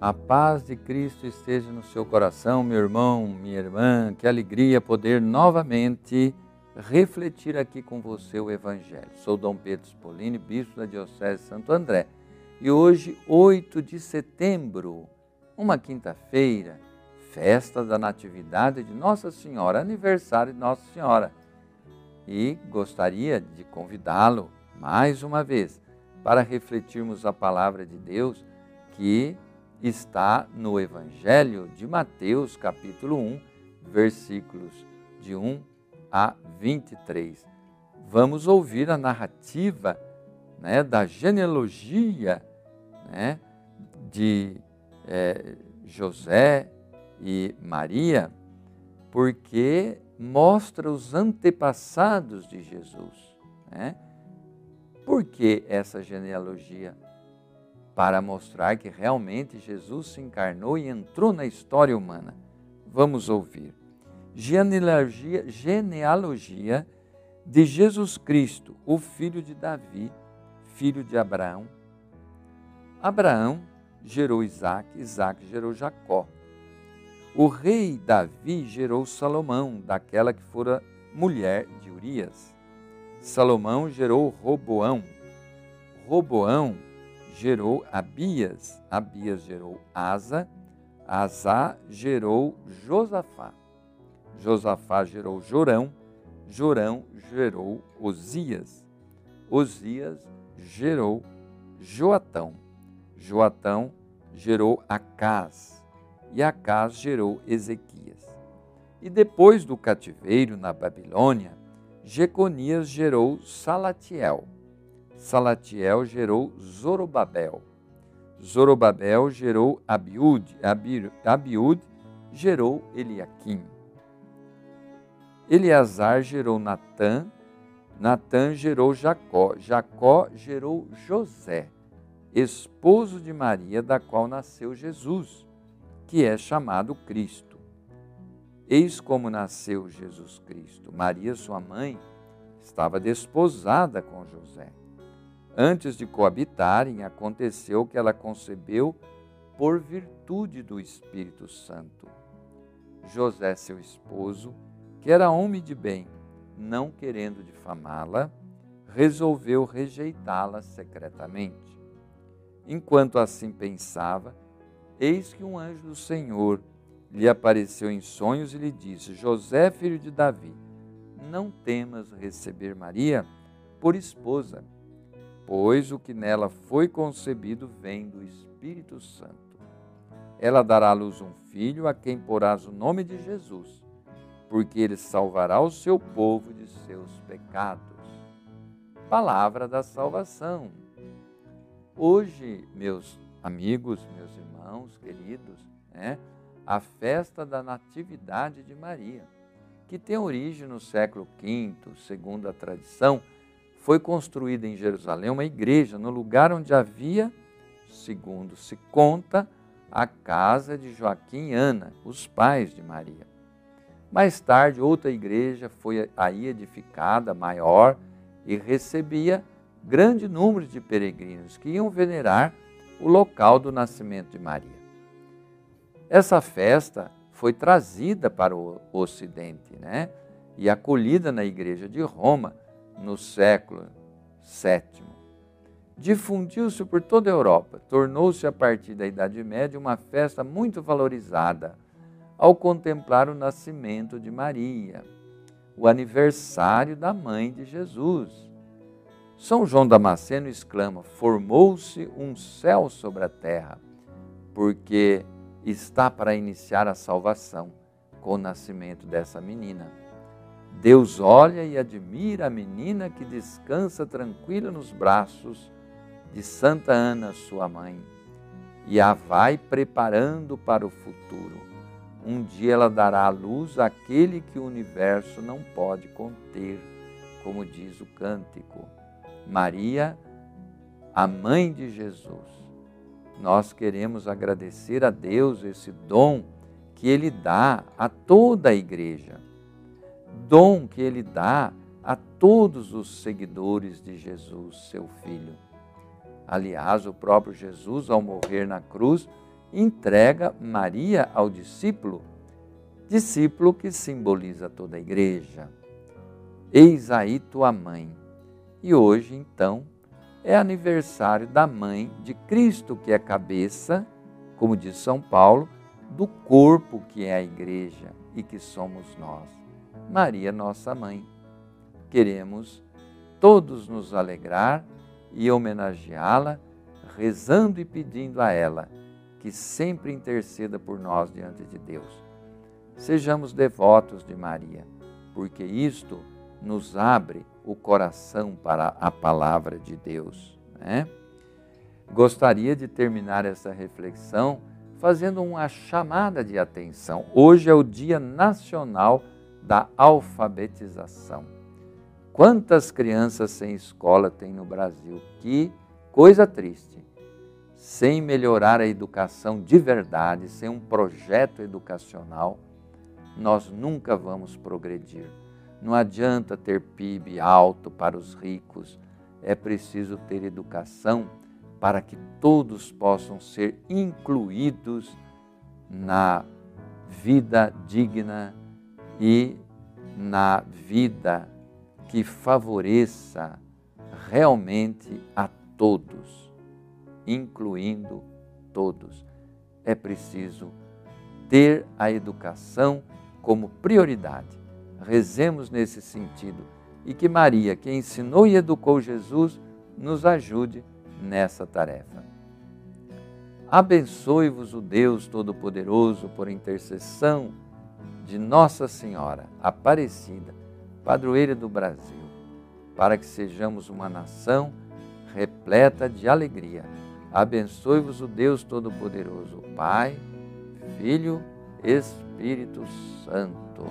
A paz de Cristo esteja no seu coração, meu irmão, minha irmã. Que alegria poder novamente refletir aqui com você o Evangelho. Sou Dom Pedro Spolini, bispo da Diocese de Santo André. E hoje, 8 de setembro, uma quinta-feira, festa da Natividade de Nossa Senhora, aniversário de Nossa Senhora. E gostaria de convidá-lo mais uma vez para refletirmos a palavra de Deus que está no Evangelho de Mateus, capítulo 1, versículos de 1 a 23. Vamos ouvir a narrativa né, da genealogia né, de é, José e Maria, porque mostra os antepassados de Jesus. Né? Por que essa genealogia? Para mostrar que realmente Jesus se encarnou e entrou na história humana. Vamos ouvir. Genealogia, genealogia de Jesus Cristo, o filho de Davi, filho de Abraão. Abraão gerou Isaac, Isaac gerou Jacó. O rei Davi gerou Salomão, daquela que fora mulher de Urias. Salomão gerou Roboão. Roboão gerou Abias, Abias gerou Asa, Asa gerou Josafá, Josafá gerou Jorão, Jorão gerou Osias, Osias gerou Joatão, Joatão gerou Acás, e Acás gerou Ezequias. E depois do cativeiro na Babilônia, Jeconias gerou Salatiel, Salatiel gerou Zorobabel. Zorobabel gerou Abiúde. Abiúde gerou Eliaquim. Eleazar gerou Natã. Natã gerou Jacó. Jacó gerou José, esposo de Maria, da qual nasceu Jesus, que é chamado Cristo. Eis como nasceu Jesus Cristo. Maria, sua mãe, estava desposada com José. Antes de coabitarem, aconteceu que ela concebeu por virtude do Espírito Santo. José, seu esposo, que era homem de bem, não querendo difamá-la, resolveu rejeitá-la secretamente. Enquanto assim pensava, eis que um anjo do Senhor lhe apareceu em sonhos e lhe disse: José, filho de Davi, não temas receber Maria por esposa pois o que nela foi concebido vem do Espírito Santo. Ela dará à luz um filho a quem porás o nome de Jesus, porque ele salvará o seu povo de seus pecados. Palavra da salvação. Hoje, meus amigos, meus irmãos queridos, né, a festa da Natividade de Maria, que tem origem no século V, segundo a tradição, foi construída em Jerusalém uma igreja no lugar onde havia, segundo se conta, a casa de Joaquim e Ana, os pais de Maria. Mais tarde, outra igreja foi aí edificada, maior, e recebia grande número de peregrinos que iam venerar o local do nascimento de Maria. Essa festa foi trazida para o Ocidente, né? E acolhida na igreja de Roma no século VII. Difundiu-se por toda a Europa, tornou-se a partir da Idade Média uma festa muito valorizada ao contemplar o nascimento de Maria, o aniversário da mãe de Jesus. São João Damasceno exclama: Formou-se um céu sobre a terra, porque está para iniciar a salvação com o nascimento dessa menina. Deus olha e admira a menina que descansa tranquila nos braços de Santa Ana, sua mãe, e a vai preparando para o futuro. Um dia ela dará à luz aquele que o universo não pode conter, como diz o cântico. Maria, a mãe de Jesus. Nós queremos agradecer a Deus esse dom que Ele dá a toda a igreja dom que ele dá a todos os seguidores de Jesus, seu filho. Aliás, o próprio Jesus, ao morrer na cruz, entrega Maria ao discípulo, discípulo que simboliza toda a igreja. Eis aí tua mãe. E hoje, então, é aniversário da mãe de Cristo, que é cabeça, como diz São Paulo, do corpo que é a igreja e que somos nós. Maria, nossa mãe. Queremos todos nos alegrar e homenageá-la, rezando e pedindo a ela que sempre interceda por nós diante de Deus. Sejamos devotos de Maria, porque isto nos abre o coração para a palavra de Deus. Né? Gostaria de terminar essa reflexão fazendo uma chamada de atenção. Hoje é o Dia Nacional da Alfabetização. Quantas crianças sem escola tem no Brasil? Que coisa triste. Sem melhorar a educação de verdade, sem um projeto educacional, nós nunca vamos progredir. Não adianta ter PIB alto para os ricos, é preciso ter educação para que todos possam ser incluídos na vida digna e na vida que favoreça realmente a todos, incluindo todos. É preciso ter a educação como prioridade rezemos nesse sentido e que Maria, que ensinou e educou Jesus, nos ajude nessa tarefa. Abençoe-vos o Deus Todo-Poderoso por intercessão de Nossa Senhora Aparecida, padroeira do Brasil, para que sejamos uma nação repleta de alegria. Abençoe-vos o Deus Todo-Poderoso, Pai, Filho, Espírito Santo.